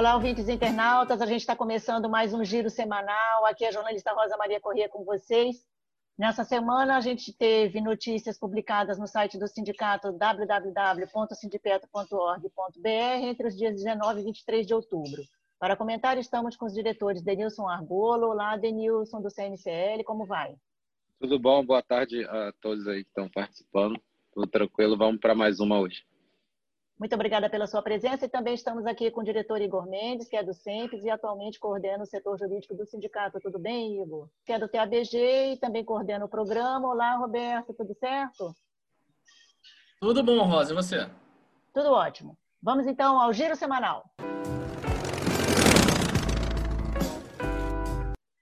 Olá, ouvintes internautas. A gente está começando mais um giro semanal. Aqui é a jornalista Rosa Maria Corrêa com vocês. Nessa semana, a gente teve notícias publicadas no site do sindicato www.sindipetro.org.br entre os dias 19 e 23 de outubro. Para comentar, estamos com os diretores Denilson Argolo. Olá, Denilson, do CNCL, como vai? Tudo bom? Boa tarde a todos aí que estão participando. Tudo tranquilo? Vamos para mais uma hoje. Muito obrigada pela sua presença e também estamos aqui com o diretor Igor Mendes, que é do SEMPES e atualmente coordena o setor jurídico do sindicato. Tudo bem, Igor? Que é do TABG e também coordena o programa. Olá, Roberto, tudo certo? Tudo bom, Rosa, e você? Tudo ótimo. Vamos então ao giro semanal.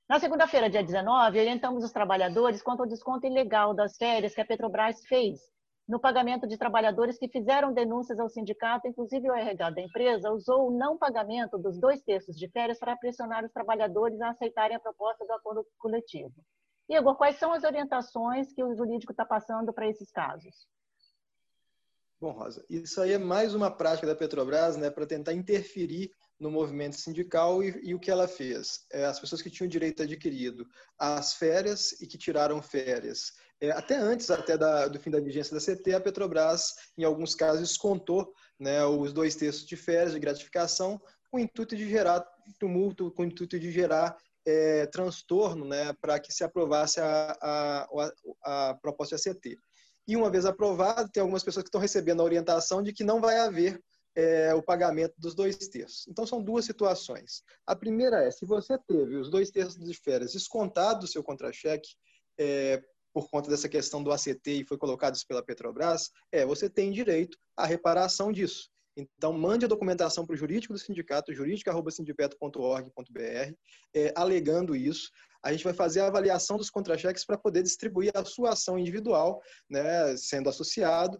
Na segunda-feira, dia 19, orientamos os trabalhadores quanto ao desconto ilegal das férias que a Petrobras fez no pagamento de trabalhadores que fizeram denúncias ao sindicato, inclusive o RH da empresa, usou o não pagamento dos dois terços de férias para pressionar os trabalhadores a aceitarem a proposta do acordo coletivo. Igor, quais são as orientações que o jurídico está passando para esses casos? Bom, Rosa, isso aí é mais uma prática da Petrobras né, para tentar interferir no movimento sindical e, e o que ela fez. É, as pessoas que tinham direito adquirido às férias e que tiraram férias. É, até antes até da, do fim da vigência da CT, a Petrobras, em alguns casos, descontou né, os dois terços de férias de gratificação com o intuito de gerar tumulto, com o intuito de gerar é, transtorno né, para que se aprovasse a, a, a, a proposta da CT. E uma vez aprovado, tem algumas pessoas que estão recebendo a orientação de que não vai haver é, o pagamento dos dois terços. Então, são duas situações. A primeira é, se você teve os dois terços de férias descontados do seu contra-cheque, é, por conta dessa questão do ACT e foi colocado isso pela Petrobras, é, você tem direito à reparação disso. Então, mande a documentação para o jurídico do sindicato, jurídico.sindipeto.org.br, é, alegando isso. A gente vai fazer a avaliação dos contra-cheques para poder distribuir a sua ação individual, né, sendo associado,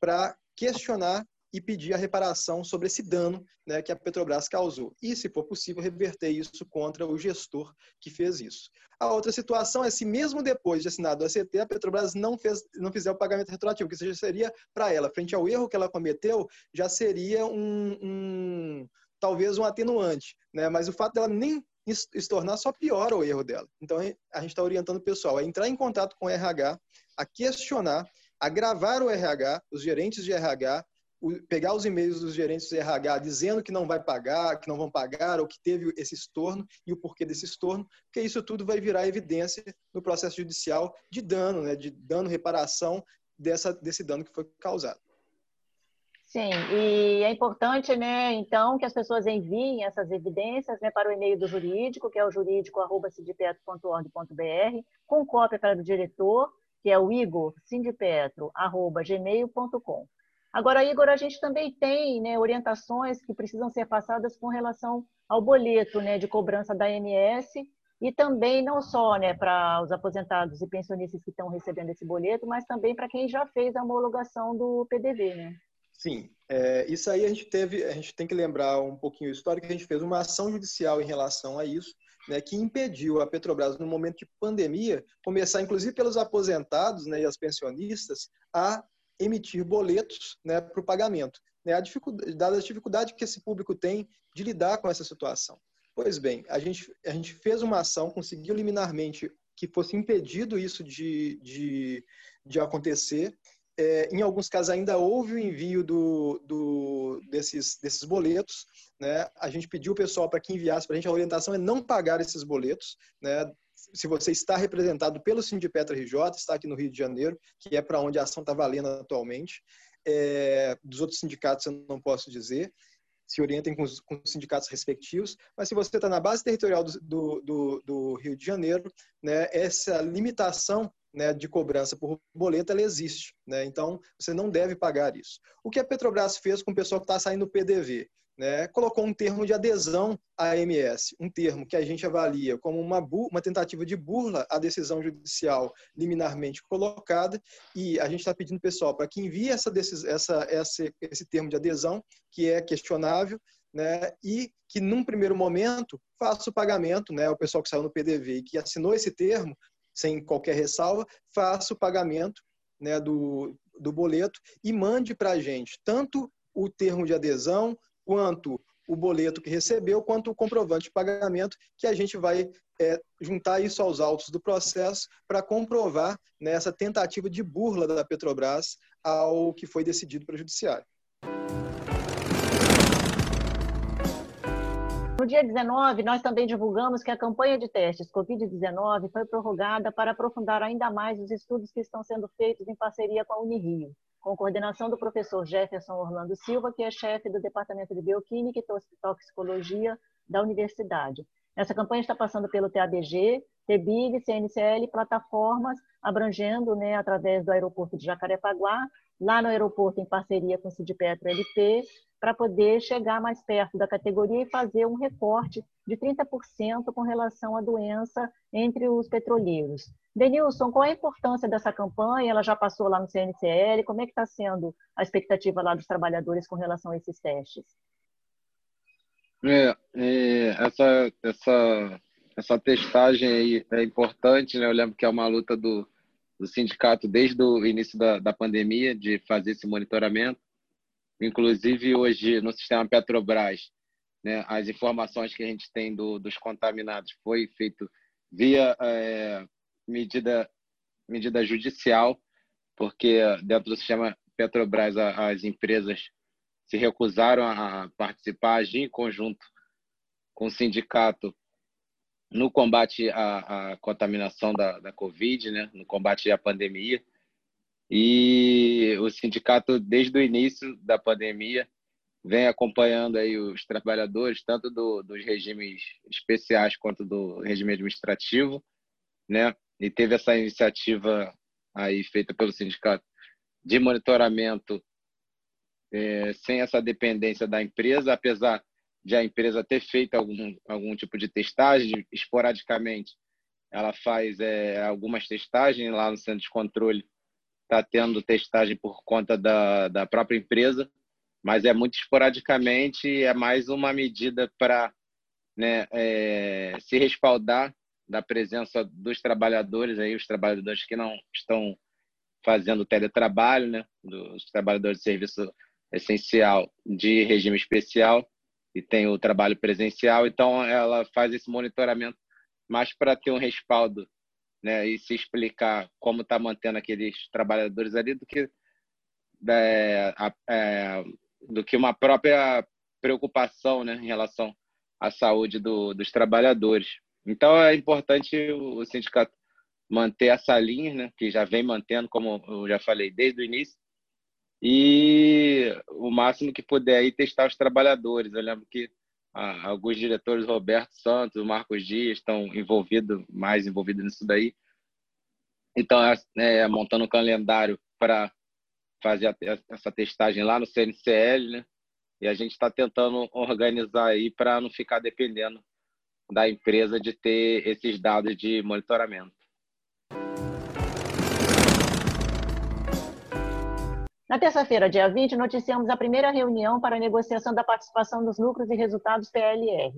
para questionar e pedir a reparação sobre esse dano né, que a Petrobras causou. E, se for possível, reverter isso contra o gestor que fez isso. A outra situação é se, mesmo depois de assinado o ACT, a Petrobras não, fez, não fizer o pagamento retroativo, que já seria para ela, frente ao erro que ela cometeu, já seria um, um talvez um atenuante. Né? Mas o fato dela nem estornar só piora o erro dela. Então, a gente está orientando o pessoal a entrar em contato com o RH, a questionar, a gravar o RH, os gerentes de RH, pegar os e-mails dos gerentes RH dizendo que não vai pagar, que não vão pagar, ou que teve esse estorno e o porquê desse estorno, porque isso tudo vai virar evidência no processo judicial de dano, né, de dano, reparação dessa, desse dano que foi causado. Sim, e é importante, né, então, que as pessoas enviem essas evidências né, para o e-mail do jurídico, que é o jurídico.sindipetro.org.br, com cópia para o diretor, que é o igor.sindipetro.gmail.com. Agora, Igor, a gente também tem né, orientações que precisam ser passadas com relação ao boleto né, de cobrança da ANS e também não só né, para os aposentados e pensionistas que estão recebendo esse boleto, mas também para quem já fez a homologação do PDV, né? Sim, é, isso aí a gente teve, a gente tem que lembrar um pouquinho a história que a gente fez uma ação judicial em relação a isso, né, que impediu a Petrobras no momento de pandemia começar, inclusive pelos aposentados, né, e as pensionistas, a emitir boletos né, para o pagamento, né, a dificuldade, dada a dificuldade que esse público tem de lidar com essa situação. Pois bem, a gente, a gente fez uma ação, conseguiu liminarmente que fosse impedido isso de, de, de acontecer. É, em alguns casos ainda houve o envio do, do, desses, desses boletos. Né? A gente pediu o pessoal para que enviasse para a gente. A orientação é não pagar esses boletos. Né? Se você está representado pelo Sindipetra RJ, está aqui no Rio de Janeiro, que é para onde a ação está valendo atualmente. É, dos outros sindicatos eu não posso dizer, se orientem com os, com os sindicatos respectivos, mas se você está na base territorial do, do, do, Rio de Janeiro, né, essa limitação né, de cobrança por boleto ela existe. Né? Então, você não deve pagar isso. O que a Petrobras fez com o pessoal que está saindo do PDV? Né, colocou um termo de adesão à MS, um termo que a gente avalia como uma, uma tentativa de burla à decisão judicial liminarmente colocada, e a gente está pedindo, pessoal, para que envie essa, essa, essa, esse termo de adesão, que é questionável, né, e que num primeiro momento faça o pagamento, né, o pessoal que saiu no PDV e que assinou esse termo, sem qualquer ressalva, faça o pagamento né, do, do boleto e mande para a gente tanto o termo de adesão quanto o boleto que recebeu, quanto o comprovante de pagamento, que a gente vai é, juntar isso aos autos do processo para comprovar né, tentativa de burla da Petrobras ao que foi decidido pelo Judiciário. No dia 19, nós também divulgamos que a campanha de testes Covid-19 foi prorrogada para aprofundar ainda mais os estudos que estão sendo feitos em parceria com a Unirio, com coordenação do professor Jefferson Orlando Silva, que é chefe do Departamento de Bioquímica e Toxicologia da Universidade. Essa campanha está passando pelo TABG, TBIG, CNCL, plataformas, abrangendo, né, através do aeroporto de Jacarepaguá, lá no aeroporto em parceria com o Cidpetro LP, para poder chegar mais perto da categoria e fazer um recorte de 30% com relação à doença entre os petroleiros. Denilson, qual é a importância dessa campanha? Ela já passou lá no CNCL, como é que está sendo a expectativa lá dos trabalhadores com relação a esses testes? É, é, essa, essa, essa testagem aí é importante, né? Eu lembro que é uma luta do, do sindicato desde o início da, da pandemia, de fazer esse monitoramento. Inclusive, hoje, no sistema Petrobras, né, as informações que a gente tem do, dos contaminados foi feito via é, medida, medida judicial, porque dentro do sistema Petrobras as empresas se recusaram a participar, agir em conjunto com o sindicato no combate à, à contaminação da, da Covid, né, no combate à pandemia. E o sindicato, desde o início da pandemia, vem acompanhando aí os trabalhadores, tanto do, dos regimes especiais quanto do regime administrativo, né? E teve essa iniciativa aí feita pelo sindicato de monitoramento é, sem essa dependência da empresa, apesar de a empresa ter feito algum, algum tipo de testagem, esporadicamente ela faz é, algumas testagens lá no centro de controle está tendo testagem por conta da, da própria empresa, mas é muito esporadicamente, é mais uma medida para né, é, se respaldar da presença dos trabalhadores, aí, os trabalhadores que não estão fazendo teletrabalho, né, dos trabalhadores de serviço essencial de regime especial e tem o trabalho presencial, então ela faz esse monitoramento mais para ter um respaldo né, e se explicar como está mantendo aqueles trabalhadores ali do que é, é, do que uma própria preocupação né, em relação à saúde do, dos trabalhadores. Então é importante o, sindicato manter essa linha, né, que já vem mantendo, como eu já falei desde o início, e o máximo que puder aí testar os trabalhadores. Eu lembro que ah, alguns diretores, Roberto Santos, Marcos Dias, estão envolvidos, mais envolvidos nisso daí. Então, é, é montando um calendário para fazer a, essa testagem lá no CNCL, né? E a gente está tentando organizar aí para não ficar dependendo da empresa de ter esses dados de monitoramento. Na terça-feira, dia 20, noticiamos a primeira reunião para a negociação da participação dos lucros e resultados PLR.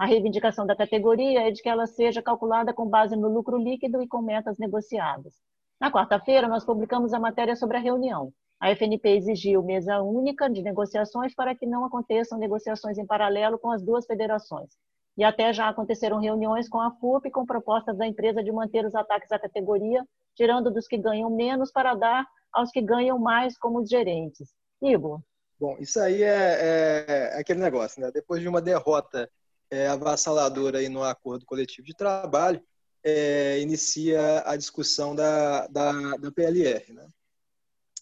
A reivindicação da categoria é de que ela seja calculada com base no lucro líquido e com metas negociadas. Na quarta-feira, nós publicamos a matéria sobre a reunião. A FNP exigiu mesa única de negociações para que não aconteçam negociações em paralelo com as duas federações. E até já aconteceram reuniões com a FUP com propostas da empresa de manter os ataques à categoria, tirando dos que ganham menos para dar aos que ganham mais como os gerentes. Igor. Bom, isso aí é, é, é aquele negócio, né? Depois de uma derrota é, avassaladora aí no acordo coletivo de trabalho, é, inicia a discussão da, da, da PLR, né?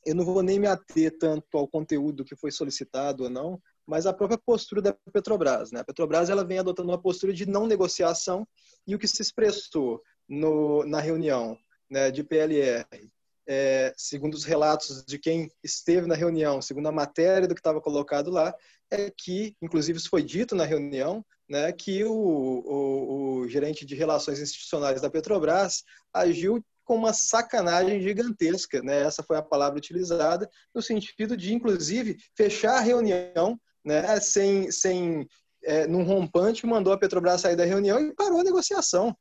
Eu não vou nem me ater tanto ao conteúdo que foi solicitado ou não, mas a própria postura da Petrobras. Né? A Petrobras ela vem adotando uma postura de não negociação e o que se expressou no, na reunião né, de PLR é, segundo os relatos de quem esteve na reunião, segundo a matéria do que estava colocado lá, é que, inclusive isso foi dito na reunião, né, que o, o, o gerente de relações institucionais da Petrobras agiu com uma sacanagem gigantesca, né? Essa foi a palavra utilizada no sentido de, inclusive, fechar a reunião, né? Sem, sem é, num rompante, mandou a Petrobras sair da reunião e parou a negociação.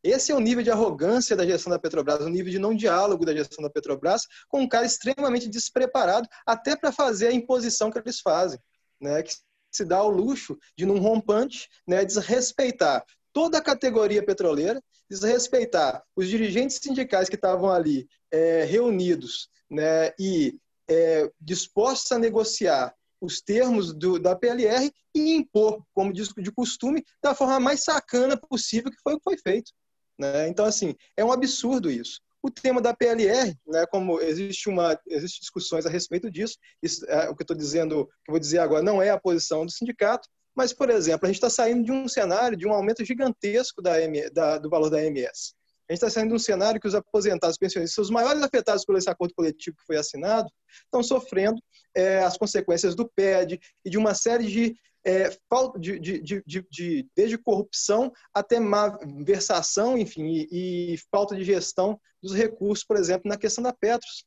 Esse é o nível de arrogância da gestão da Petrobras, o nível de não diálogo da gestão da Petrobras, com um cara extremamente despreparado, até para fazer a imposição que eles fazem, né? Que se dá o luxo de, num rompante, né, desrespeitar toda a categoria petroleira, desrespeitar os dirigentes sindicais que estavam ali é, reunidos né, e é, dispostos a negociar os termos do, da PLR e impor, como diz de costume, da forma mais sacana possível, que foi o que foi feito. Né? Então, assim, é um absurdo isso. O tema da PLR, né, como existe uma, existe discussões a respeito disso, isso, é, o que eu estou dizendo, que vou dizer agora, não é a posição do sindicato, mas, por exemplo, a gente está saindo de um cenário de um aumento gigantesco da, da do valor da MS. A gente está saindo de um cenário que os aposentados pensionistas, os maiores afetados por esse acordo coletivo que foi assinado, estão sofrendo é, as consequências do PED e de uma série de, é, de, de, de, de, desde corrupção até versação, enfim, e, e falta de gestão dos recursos, por exemplo, na questão da Petros.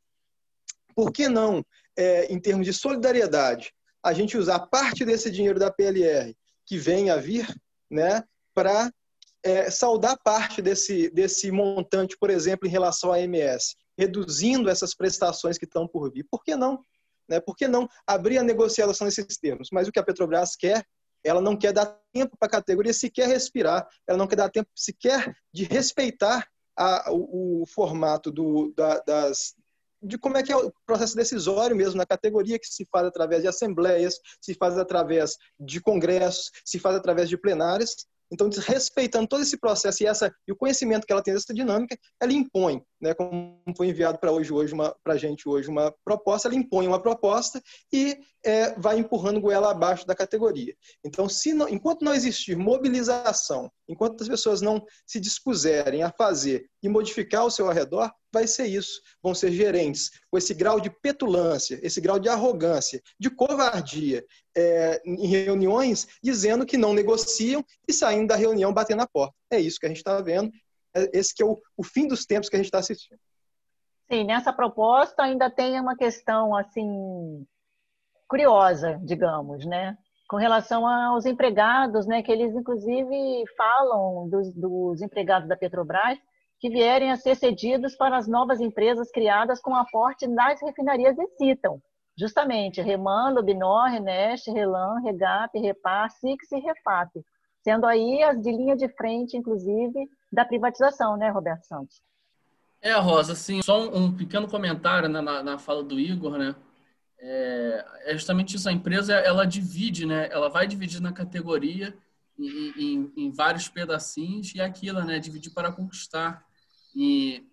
Por que não, é, em termos de solidariedade, a gente usar parte desse dinheiro da PLR que vem a vir, né, para é, saldar parte desse, desse montante, por exemplo, em relação à MS, reduzindo essas prestações que estão por vir. Por que não? Né? Por que não abrir a negociação nesses termos? Mas o que a Petrobras quer, ela não quer dar tempo para a categoria sequer respirar, ela não quer dar tempo sequer de respeitar a, o, o, formato do, da, das, de como é que é o processo decisório mesmo na categoria que se faz através de assembleias, se faz através de congressos, se faz através de plenárias. Então, respeitando todo esse processo e, essa, e o conhecimento que ela tem dessa dinâmica, ela impõe, né, como foi enviado para hoje, hoje para a gente hoje uma proposta, ela impõe uma proposta e é, vai empurrando goela abaixo da categoria. Então, se não, enquanto não existir mobilização, enquanto as pessoas não se dispuserem a fazer e modificar o seu arredor, vai ser isso. Vão ser gerentes com esse grau de petulância, esse grau de arrogância, de covardia é, em reuniões, dizendo que não negociam e saindo da reunião batendo na porta. É isso que a gente está vendo. É esse que é o, o fim dos tempos que a gente está assistindo. Sim, nessa proposta ainda tem uma questão assim curiosa, digamos, né? Com relação aos empregados, né? Que eles inclusive falam dos, dos empregados da Petrobras que vierem a ser cedidos para as novas empresas criadas com aporte das refinarias e citam justamente Reman, Lubinor, Renest, Relan, Regap, Repar, Six e Refap, sendo aí as de linha de frente, inclusive, da privatização, né, Roberto Santos? É, Rosa, assim, só um, pequeno comentário né, na, na, fala do Igor, né? É, é, justamente isso, a empresa, ela divide, né? Ela vai dividir na categoria em, em, em vários pedacinhos e aquilo, né? Dividir para conquistar. E,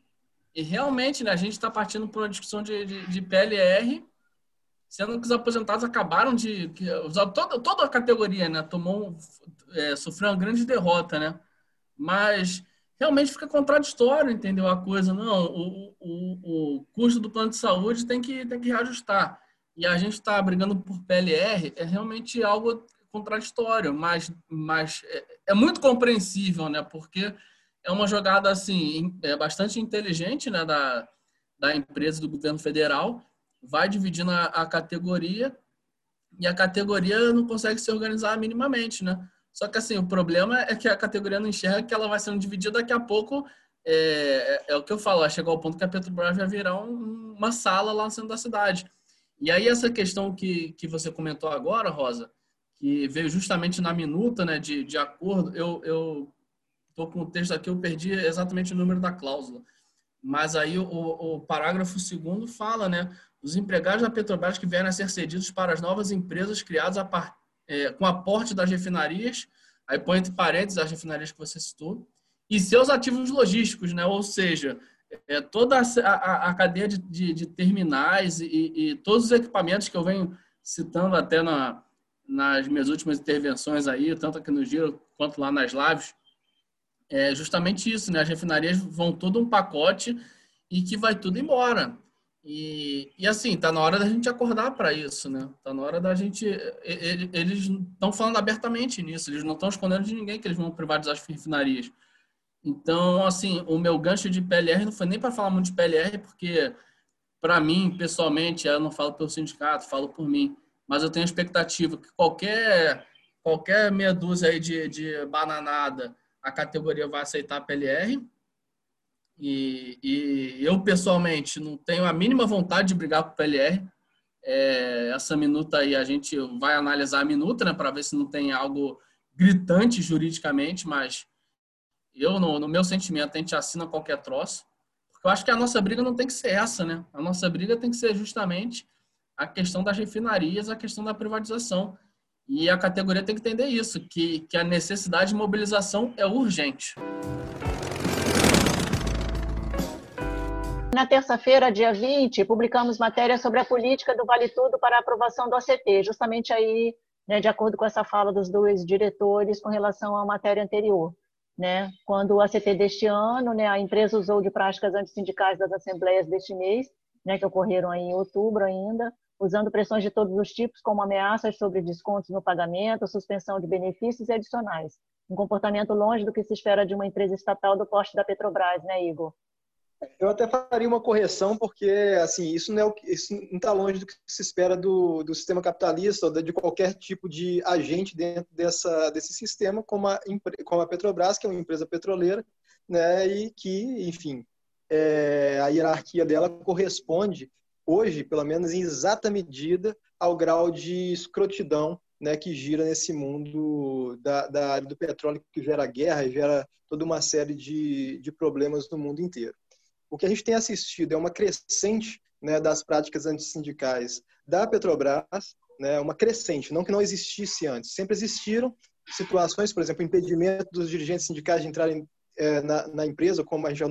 e realmente, né, a gente está partindo para uma discussão de, de, de, PLR, sendo que os aposentados acabaram de. Que, toda, toda a categoria né, tomou, é, sofreu uma grande derrota, né? Mas realmente fica contraditório, entendeu? A coisa, não, o, o, o custo do plano de saúde tem que, tem que reajustar. E a gente está brigando por PLR, é realmente algo contraditório, mas, mas é, é muito compreensível, né? Porque é uma jogada assim é bastante inteligente né, da, da empresa do governo federal. Vai dividindo a, a categoria e a categoria não consegue se organizar minimamente, né? Só que assim o problema é que a categoria não enxerga que ela vai sendo dividida daqui a pouco. É, é, é o que eu falo, chegar ao ponto que a Petrobras vai virar um, uma sala lá no centro da cidade. E aí essa questão que, que você comentou agora, Rosa, que veio justamente na minuta né, de, de acordo, eu, eu Estou com o texto aqui, eu perdi exatamente o número da cláusula. Mas aí o, o parágrafo segundo fala, né? Os empregados da Petrobras que vierem a ser cedidos para as novas empresas criadas a é, com aporte das refinarias, aí põe entre parênteses as refinarias que você citou, e seus ativos logísticos, né? Ou seja, é, toda a, a, a cadeia de, de, de terminais e, e, todos os equipamentos que eu venho citando até na, nas minhas últimas intervenções aí, tanto aqui no Giro quanto lá nas lives, é justamente isso, né? As refinarias vão todo um pacote e que vai tudo embora. E, e assim, tá na hora da gente acordar para isso, né? Tá na hora da gente. Eles estão falando abertamente nisso, eles não estão escondendo de ninguém que eles vão privatizar as refinarias. Então, assim, o meu gancho de PLR não foi nem para falar muito de PLR, porque, para mim, pessoalmente, eu não falo pelo sindicato, falo por mim, mas eu tenho a expectativa que qualquer, qualquer meia dúzia aí de, de bananada, a categoria vai aceitar a PLR. E, e eu, pessoalmente, não tenho a mínima vontade de brigar com o PLR. É, essa minuta aí, a gente vai analisar a minuta, né, para ver se não tem algo gritante juridicamente, mas eu, no, no, meu sentimento, a gente assina qualquer troço. Porque eu acho que a nossa briga não tem que ser essa, né? A nossa briga tem que ser justamente a questão das refinarias, a questão da privatização. E a categoria tem que entender isso, que, que a necessidade de mobilização é urgente. Na terça-feira, dia 20, publicamos matéria sobre a política do Vale Tudo para a aprovação do ACT, justamente aí, né, de acordo com essa fala dos dois diretores com relação à matéria anterior. Né? Quando o ACT deste ano, né, a empresa usou de práticas antissindicais das assembleias deste mês, né, que ocorreram em outubro ainda, usando pressões de todos os tipos, como ameaças sobre descontos no pagamento, suspensão de benefícios e adicionais. Um comportamento longe do que se espera de uma empresa estatal do porte da Petrobras, né, Igor? Eu até faria uma correção, porque assim, isso não é está longe do que se espera do, do sistema capitalista ou de qualquer tipo de agente dentro dessa, desse sistema, como a, como a Petrobras, que é uma empresa petroleira, né, e que, enfim, é, a hierarquia dela corresponde hoje, pelo menos em exata medida, ao grau de escrotidão né, que gira nesse mundo da, da área do petróleo, que gera guerra e gera toda uma série de, de problemas no mundo inteiro o que a gente tem assistido é uma crescente né, das práticas antissindicais da Petrobras, né, uma crescente, não que não existisse antes, sempre existiram situações, por exemplo, impedimento dos dirigentes sindicais de entrarem é, na, na, empresa, como a gente já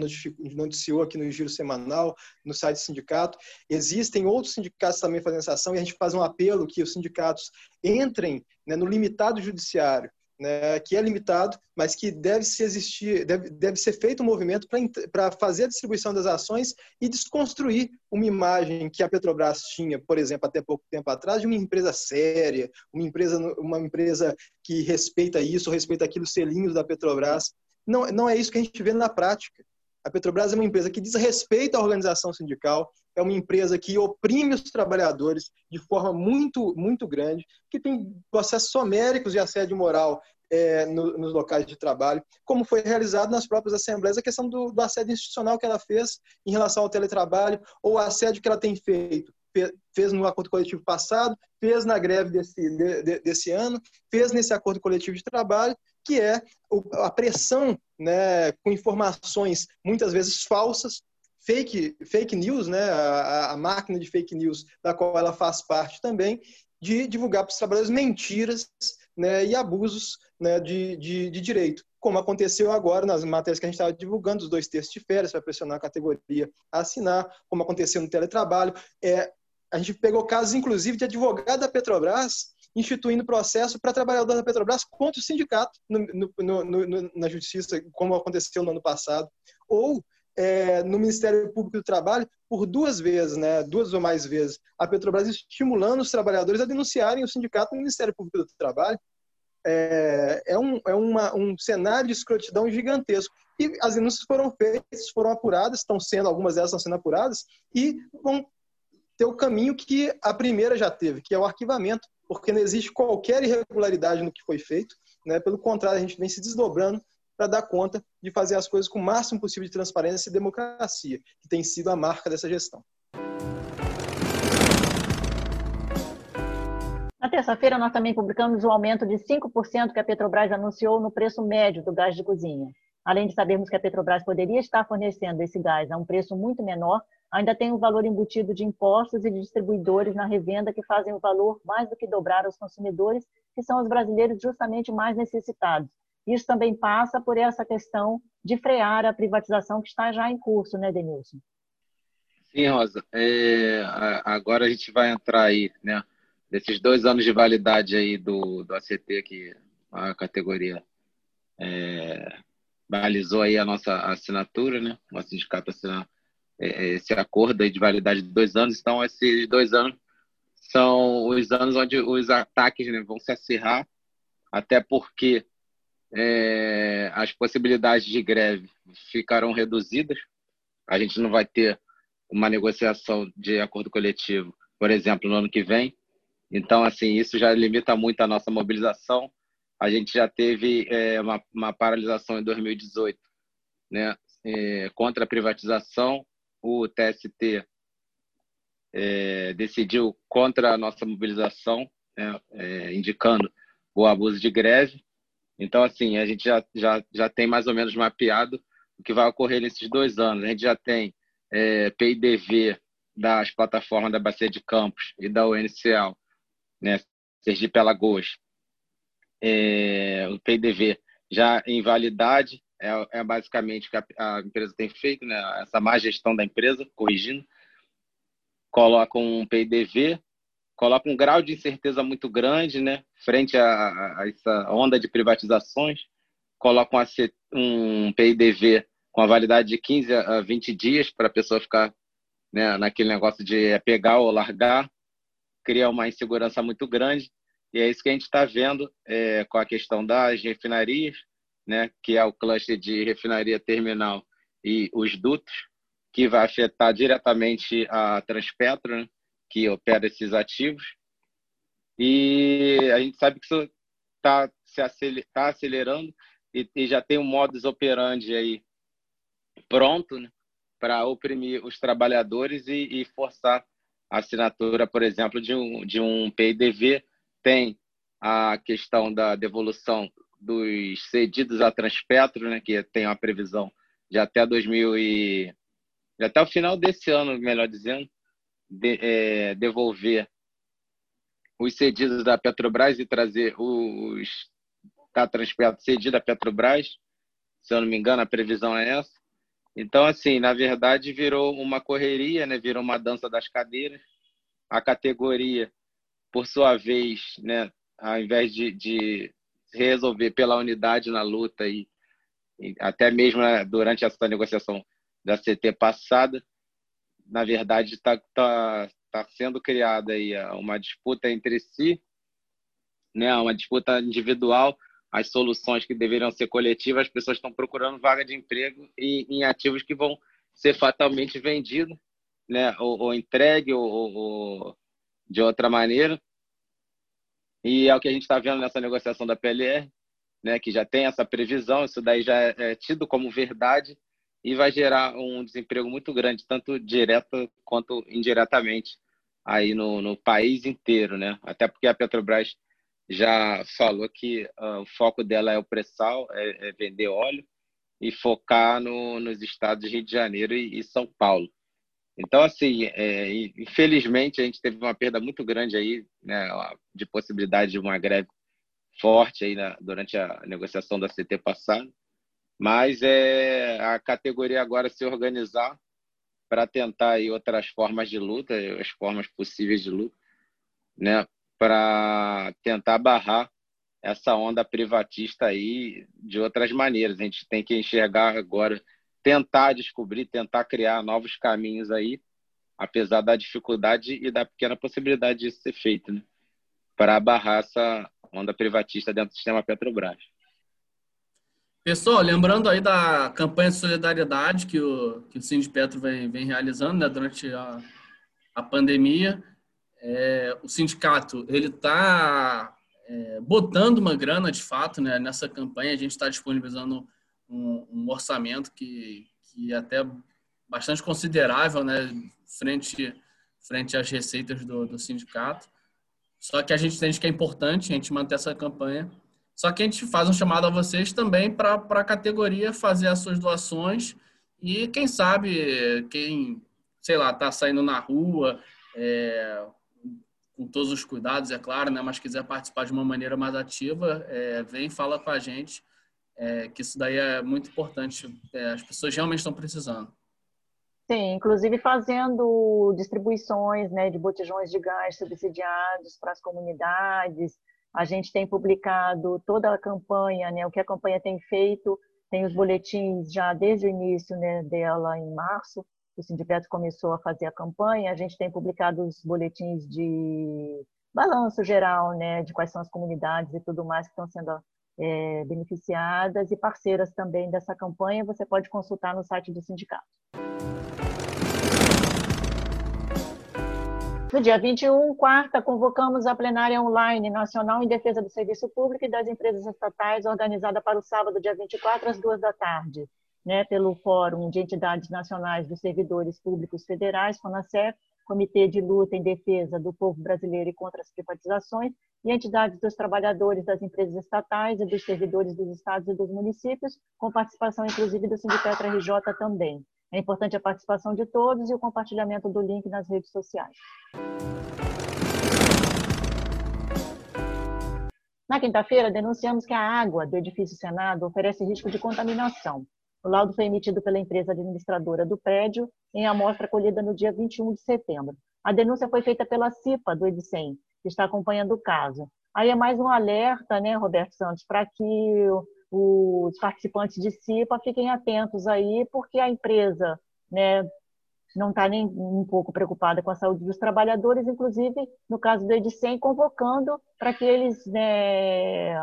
noticiou aqui no giro semanal, no site do sindicato. Existem outros sindicatos também fazendo essa ação e a gente faz um apelo que os sindicatos entrem né, no limitado judiciário né, que é limitado, mas que deve se existir, deve, deve ser feito um movimento para fazer a distribuição das ações e desconstruir uma imagem que a Petrobras tinha, por exemplo, até pouco tempo atrás, de uma empresa séria, uma empresa, uma empresa que respeita isso, respeita aquilo, selinhos da Petrobras. Não, não é isso que a gente vê na prática. A Petrobras é uma empresa que desrespeita a organização sindical, é uma empresa que oprime os trabalhadores de forma muito, muito grande, que tem processos homéricos de assédio moral é, no, nos locais de trabalho, como foi realizado nas próprias assembleias, a questão do, do, assédio institucional que ela fez em relação ao teletrabalho, ou o assédio que ela tem feito. Fez no acordo coletivo passado, fez na greve desse, de, desse ano, fez nesse acordo coletivo de trabalho, que é a pressão né, com informações muitas vezes falsas, fake, fake news, né, a, a, máquina de fake news da qual ela faz parte também, de divulgar para os trabalhadores mentiras né, e abusos né, de, de, de, direito, como aconteceu agora nas matérias que a gente estava divulgando, os dois textos de férias para pressionar a categoria a assinar, como aconteceu no teletrabalho. É, a gente pegou casos, inclusive, de advogado da Petrobras instituindo processo para trabalhador da Petrobras contra o sindicato no, no, no, na justiça, como aconteceu no ano passado, ou é, no Ministério Público do Trabalho por duas vezes, né, duas ou mais vezes, a Petrobras estimulando os trabalhadores a denunciarem o sindicato no Ministério Público do Trabalho. É, é, um, é uma, um cenário de escrotidão gigantesco. E as denúncias foram feitas, foram apuradas, estão sendo, algumas delas estão sendo apuradas, e vão ter o caminho que a primeira já teve, que é o arquivamento porque não existe qualquer irregularidade no que foi feito. Né? Pelo contrário, a gente vem se desdobrando para dar conta de fazer as coisas com o máximo possível de transparência e democracia, que tem sido a marca dessa gestão. Na terça-feira, nós também publicamos o aumento de 5% que a Petrobras anunciou no preço médio do gás de cozinha. Além de sabermos que a Petrobras poderia estar fornecendo esse gás a um preço muito menor, ainda tem o valor embutido de impostos e de distribuidores na revenda que fazem o valor mais do que dobrar aos consumidores, que são os brasileiros justamente mais necessitados. Isso também passa por essa questão de frear a privatização que está já em curso, né, Denilson? Sim, Rosa. É, agora a gente vai entrar aí, né, desses dois anos de validade aí do, do ACT, que a categoria é, balizou aí a nossa assinatura, né, o sindicato assinar é, esse acordo de validade de dois anos. Então, esses dois anos são os anos onde os ataques né, vão se acirrar, até porque é, as possibilidades de greve ficarão reduzidas. A gente não vai ter uma negociação de acordo coletivo, por exemplo, no ano que vem. Então, assim, isso já limita muito a nossa mobilização. A gente já teve é, uma, uma, paralisação em 2018, né, é, contra a privatização. O TST é, decidiu contra a nossa mobilização, né, é, indicando o abuso de greve. Então, assim, a gente já, já, já tem mais ou menos mapeado o que vai ocorrer nesses dois anos. A gente já tem é, PIDV das plataformas da Bacia de Campos e da UNCL, né, Sergipe Alagoas. É, o PIDV já em validade, é, é basicamente o que a, a, empresa tem feito, né, essa má gestão da empresa, corrigindo. Coloca um PIDV coloca um grau de incerteza muito grande, né, frente a, a essa onda de privatizações, coloca um, um PIDV com a validade de 15 a 20 dias para a pessoa ficar né, naquele negócio de pegar ou largar, cria uma insegurança muito grande, e é isso que a gente está vendo é, com a questão das refinarias, né, que é o cluster de refinaria terminal e os dutos, que vai afetar diretamente a Transpetro, né, que opera esses ativos. E a gente sabe que isso está se tá acelerando e, e, já tem um modus operandi aí pronto né, para oprimir os trabalhadores e, e, forçar a assinatura, por exemplo, de um, de um PIDV. Tem a questão da devolução dos cedidos à Transpetro, né, que tem uma previsão de até 2000 e de até o final desse ano, melhor dizendo, de, é, devolver os cedidos da Petrobras e trazer os da Transpetro cedido à Petrobras. Se eu não me engano, a previsão é essa. Então, assim, na verdade, virou uma correria, né? virou uma dança das cadeiras. A categoria, por sua vez, né? ao invés de, de resolver pela unidade na luta e, e até mesmo né, durante essa negociação da CT passada, na verdade, está tá, tá sendo criada aí uma disputa entre si, né? uma disputa individual. As soluções que deveriam ser coletivas, as pessoas estão procurando vaga de emprego e em ativos que vão ser fatalmente vendidos, né? ou, ou entregue, ou, ou de outra maneira. E é o que a gente está vendo nessa negociação da PLR, né, que já tem essa previsão, isso daí já é, é tido como verdade, e vai gerar um desemprego muito grande, tanto direto quanto indiretamente, aí no, no país inteiro, né? Até porque a Petrobras já falou que uh, o foco dela é o pré-sal, é, é, vender óleo e focar no, nos estados de Rio de Janeiro e, e São Paulo. Então, assim, é, infelizmente, a gente teve uma perda muito grande aí, né, de possibilidade de uma greve forte aí na, durante a negociação da CT passada. Mas é a categoria agora se organizar para tentar aí outras formas de luta, as formas possíveis de luta, né, para tentar barrar essa onda privatista aí de outras maneiras. A gente tem que enxergar agora, tentar descobrir, tentar criar novos caminhos aí, apesar da dificuldade e da pequena possibilidade disso ser feito, né, para barrar essa onda privatista dentro do sistema Petrobras. Pessoal, lembrando aí da campanha de solidariedade que o, que o Sindipetro vem, vem realizando né, durante a, a pandemia, é, o sindicato ele está é, botando uma grana de fato né, nessa campanha. A gente está disponibilizando um, um, orçamento que, que é até bastante considerável né, frente, frente às receitas do, do sindicato. Só que a gente entende que é importante a gente manter essa campanha só que a gente faz um chamado a vocês também para a categoria fazer as suas doações e quem sabe, quem, sei lá, está saindo na rua, é, com todos os cuidados, é claro, né, mas quiser participar de uma maneira mais ativa, é, vem fala com a gente, é, que isso daí é muito importante. É, as pessoas realmente estão precisando. Sim, inclusive fazendo distribuições né, de botijões de gás subsidiados para as comunidades, a gente tem publicado toda a campanha, né, o que a campanha tem feito, tem os boletins já desde o início né, dela em março, o sindicato começou a fazer a campanha, a gente tem publicado os boletins de balanço geral, né, de quais são as comunidades e tudo mais que estão sendo é, beneficiadas e parceiras também dessa campanha, você pode consultar no site do sindicato. No dia 21, quarta, convocamos a plenária online nacional em defesa do serviço público e das empresas estatais, organizada para o sábado, dia 24, às duas da tarde, né, pelo Fórum de Entidades Nacionais dos Servidores Públicos Federais, FONASEF, Comitê de Luta em Defesa do Povo Brasileiro e contra as Privatizações, e entidades dos trabalhadores das empresas estatais e dos servidores dos estados e dos municípios, com participação inclusive do Sindicato RJ também. É importante a participação de todos e o compartilhamento do link nas redes sociais. Na quinta-feira, denunciamos que a água do edifício Senado oferece risco de contaminação. O laudo foi emitido pela empresa administradora do prédio em amostra colhida no dia 21 de setembro. A denúncia foi feita pela CIPA do Edicem, que está acompanhando o caso. Aí é mais um alerta, né, Roberto Santos, para que os participantes de CIPA fiquem atentos aí, porque a empresa né, não está nem um pouco preocupada com a saúde dos trabalhadores, inclusive, no caso do Edicem, convocando para que eles, né,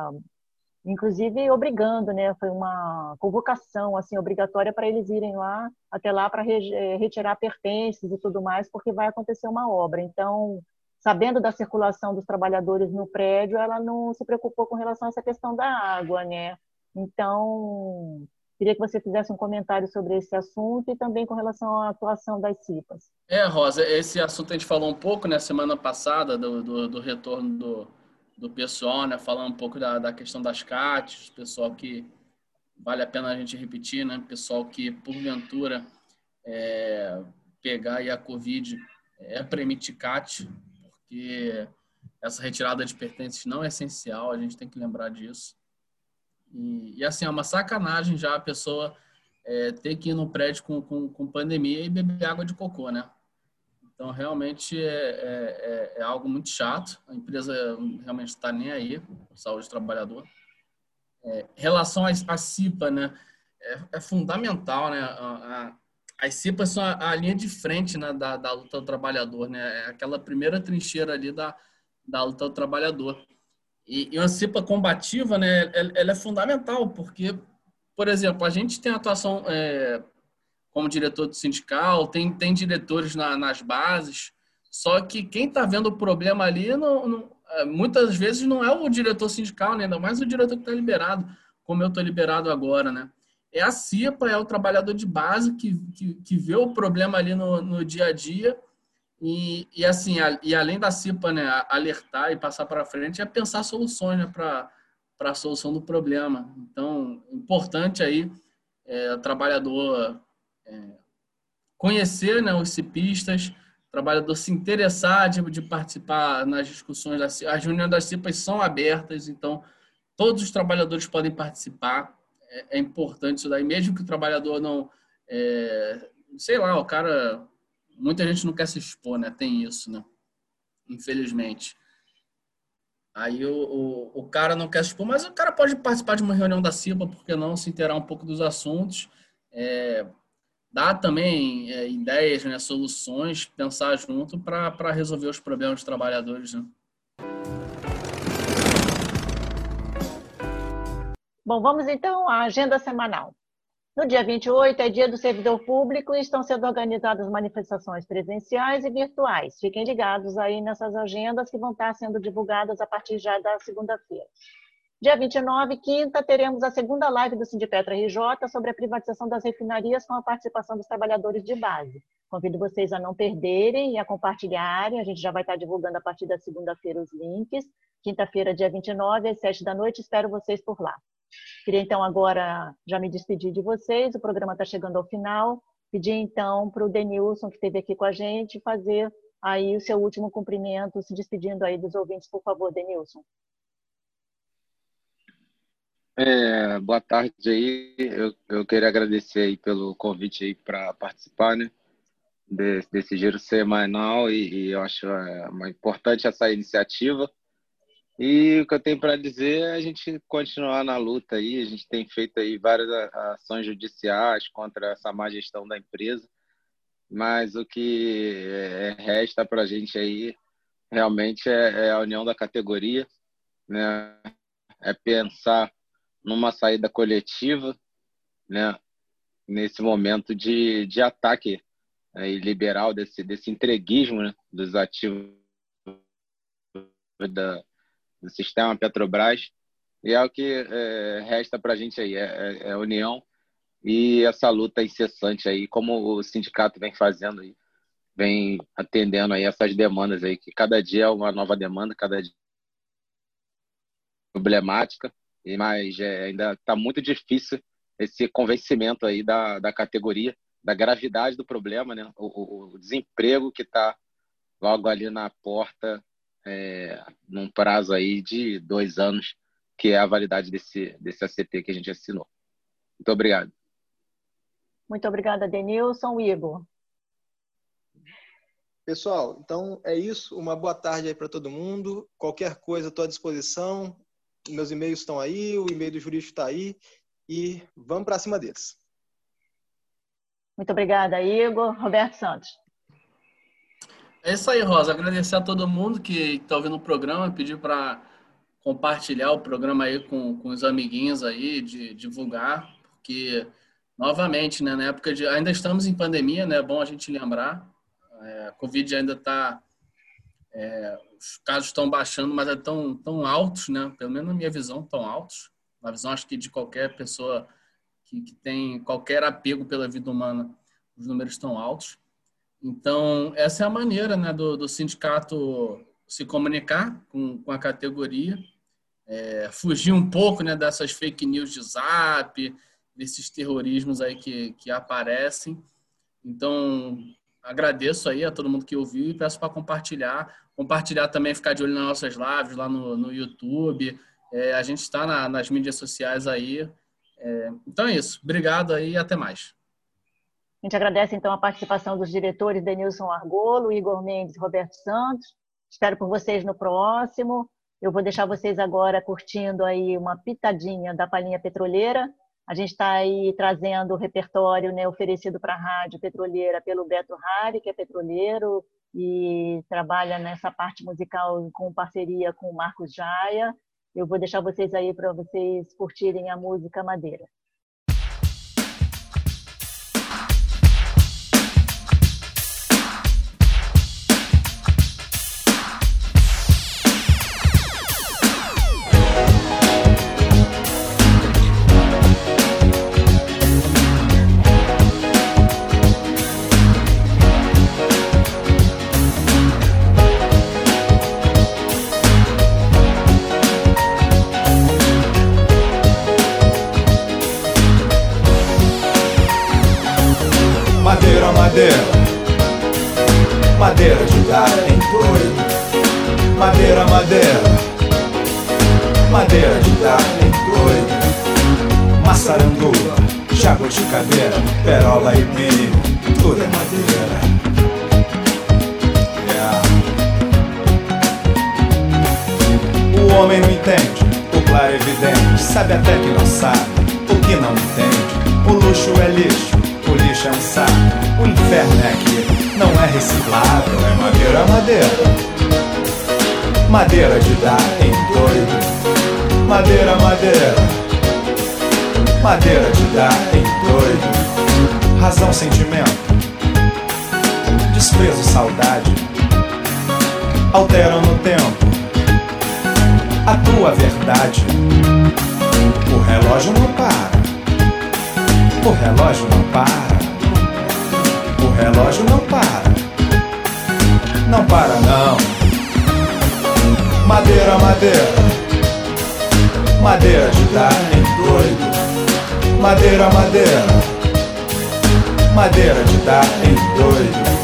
inclusive obrigando, né, foi uma convocação assim obrigatória para eles irem lá até lá para eh, retirar pertences e tudo mais, porque vai acontecer uma obra. Então, sabendo da circulação dos trabalhadores no prédio, ela não se preocupou com relação a essa questão da água, né? Então, queria que você fizesse um comentário sobre esse assunto e também com relação à atuação das CIPAs. É, Rosa, esse assunto a gente falou um pouco na né, semana passada do, do, do, retorno do, do pessoal, né? Falando um pouco da, da questão das CATs, pessoal que vale a pena a gente repetir, né? Pessoal que, porventura, é, pegar aí a Covid é para CAT, porque essa retirada de pertences não é essencial, a gente tem que lembrar disso. E, e assim, é uma sacanagem já a pessoa é, ter que ir no prédio com, com, com, pandemia e beber água de cocô, né? Então, realmente é, é, é, é algo muito chato. A empresa realmente está nem aí saúde do trabalhador. É, relação à CIPA, né? É, é, fundamental, né? A, a, as CIPAs são a, a, linha de frente né, da, da luta do trabalhador, né? É aquela primeira trincheira ali da, da luta do trabalhador. E, e uma CIPA combativa, né, ela é fundamental, porque, por exemplo, a gente tem atuação é, como diretor do sindical, tem, tem diretores na, nas bases, só que quem está vendo o problema ali, não, não, é, muitas vezes não é o diretor sindical, né, ainda mais o diretor que está liberado, como eu estou liberado agora, né? É a CIPA, é o trabalhador de base que, que, que vê o problema ali no, no dia a dia e, e assim, a, e além da CIPA né, alertar e passar para frente, é pensar soluções né, para a solução do problema. Então, importante aí é, o trabalhador é, conhecer né, os CIPistas, o trabalhador se interessar de, de participar nas discussões. Das, as reuniões das CIPAs são abertas, então todos os trabalhadores podem participar. É, é importante isso daí, mesmo que o trabalhador não. É, sei lá, o cara muita gente não quer se expor, né? Tem isso, né? Infelizmente. Aí o, o, o, cara não quer se expor, mas o cara pode participar de uma reunião da CIPA, porque não se inteirar um pouco dos assuntos. É, dar também é, ideias, né, soluções, pensar junto para resolver os problemas dos trabalhadores. Né? Bom, vamos então à agenda semanal. No dia 28 é dia do servidor público e estão sendo organizadas manifestações presenciais e virtuais. Fiquem ligados aí nessas agendas que vão estar sendo divulgadas a partir já da segunda-feira. Dia 29, quinta, teremos a segunda live do Sindipetra RJ sobre a privatização das refinarias com a participação dos trabalhadores de base. Convido vocês a não perderem e a compartilharem. A gente já vai estar divulgando a partir da segunda-feira os links. Quinta-feira, dia 29, às 7 da noite. Espero vocês por lá. Queria então agora já me despedir de vocês, o programa está chegando ao final. Pedir então para o Denilson, que esteve aqui com a gente, fazer aí o seu último cumprimento, se despedindo aí dos ouvintes, por favor, Denilson. É, boa tarde aí. Eu, eu queria agradecer aí pelo convite aí para participar, né? Desse, desse giro semanal e, e eu acho é, uma importante essa iniciativa. E o que eu tenho para dizer é a gente continuar na luta aí. A gente tem feito aí várias ações judiciais contra essa má gestão da empresa. mas o que é, resta para a gente aí realmente é, é, a união da categoria, né? É pensar numa saída coletiva, né? Nesse momento de, de ataque é, liberal desse desse entreguismo né? dos ativos da, do sistema Petrobras e é o que é, resta para a gente aí é, é, é união e essa luta incessante aí, como o sindicato vem fazendo aí, vem atendendo aí essas demandas aí, que cada dia é uma nova demanda, cada dia problemática, mas é, ainda está muito difícil esse convencimento aí da, da categoria, da gravidade do problema, né? o, o, o desemprego que está logo ali na porta, é, num prazo aí de dois anos, que é a validade desse, desse ACP que a gente assinou. Muito obrigado. Muito obrigada, Denilson. Igor. Pessoal, então é isso. Uma boa tarde aí para todo mundo. Qualquer coisa, estou à disposição. Meus e-mails estão aí, o e-mail do jurídico está aí. E vamos para cima deles. Muito obrigada, Igor. Roberto Santos. É isso aí, Rosa. Agradecer a todo mundo que está ouvindo o programa, pedir para compartilhar o programa aí com, com os amiguinhos aí, de divulgar, porque novamente, né, na época de. Ainda estamos em pandemia, né? É bom a gente lembrar. É, a Covid ainda está. É, os casos estão baixando, mas é tão, tão altos, né? Pelo menos na minha visão, tão altos. Na visão, acho que de qualquer pessoa que, que tem qualquer apego pela vida humana, os números estão altos. Então, essa é a maneira né, do, do sindicato se comunicar com, com a categoria, é, fugir um pouco né, dessas fake news de zap, desses terrorismos aí que, que aparecem. Então, agradeço aí a todo mundo que ouviu e peço para compartilhar. Compartilhar também, ficar de olho nas nossas lives lá no, no YouTube. É, a gente está na, nas mídias sociais aí. É, então é isso. Obrigado aí e até mais. A gente agradece então a participação dos diretores Denilson Argolo, Igor Mendes e Roberto Santos. Espero por vocês no próximo. Eu vou deixar vocês agora curtindo aí uma pitadinha da palhinha petroleira a gente está aí trazendo o repertório né, oferecido para a rádio petroleira pelo Beto Rari, que é petroleiro e trabalha nessa parte musical com parceria com o Marcos Jaia. Eu vou deixar vocês aí para vocês curtirem a música Madeira. desprezo, saudade alteram no tempo a tua verdade. O relógio não para, o relógio não para, o relógio não para, não para não. Madeira, madeira, madeira de dar em doido, madeira, madeira madeira de dar em doido.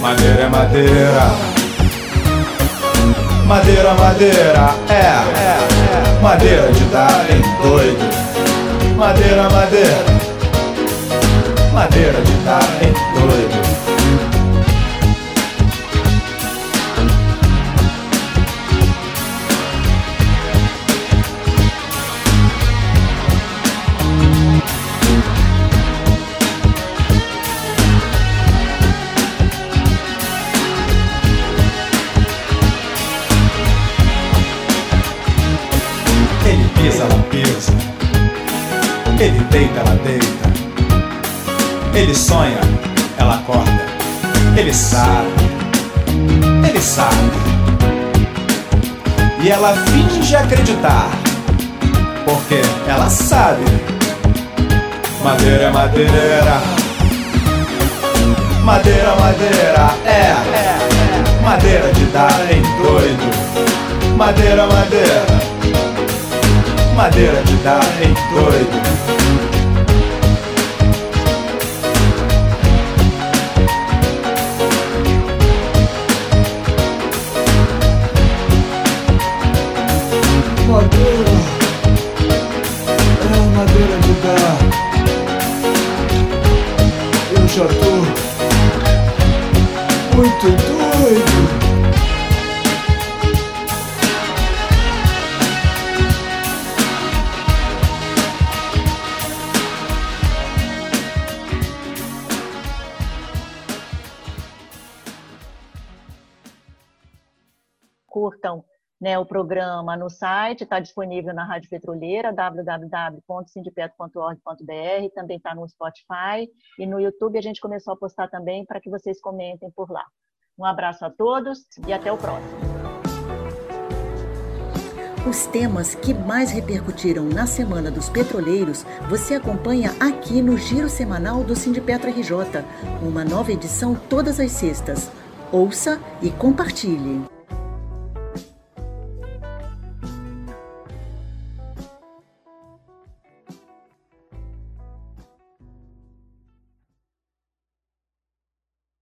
Madeira é madeira. Madeira, madeira, é. Madeira de dar em doido. Madeira, madeira. Madeira de dar em doido. Ela finge acreditar, porque ela sabe. Madeira madeira. Madeira, madeira, é. Madeira de dar em doido. Madeira, madeira madeira de dar em doido. Eu o programa no site, está disponível na Rádio Petroleira, www.sindipeto.org.br, também está no Spotify e no YouTube a gente começou a postar também para que vocês comentem por lá. Um abraço a todos e até o próximo. Os temas que mais repercutiram na Semana dos Petroleiros você acompanha aqui no Giro Semanal do Sindipetro RJ, uma nova edição todas as sextas. Ouça e compartilhe.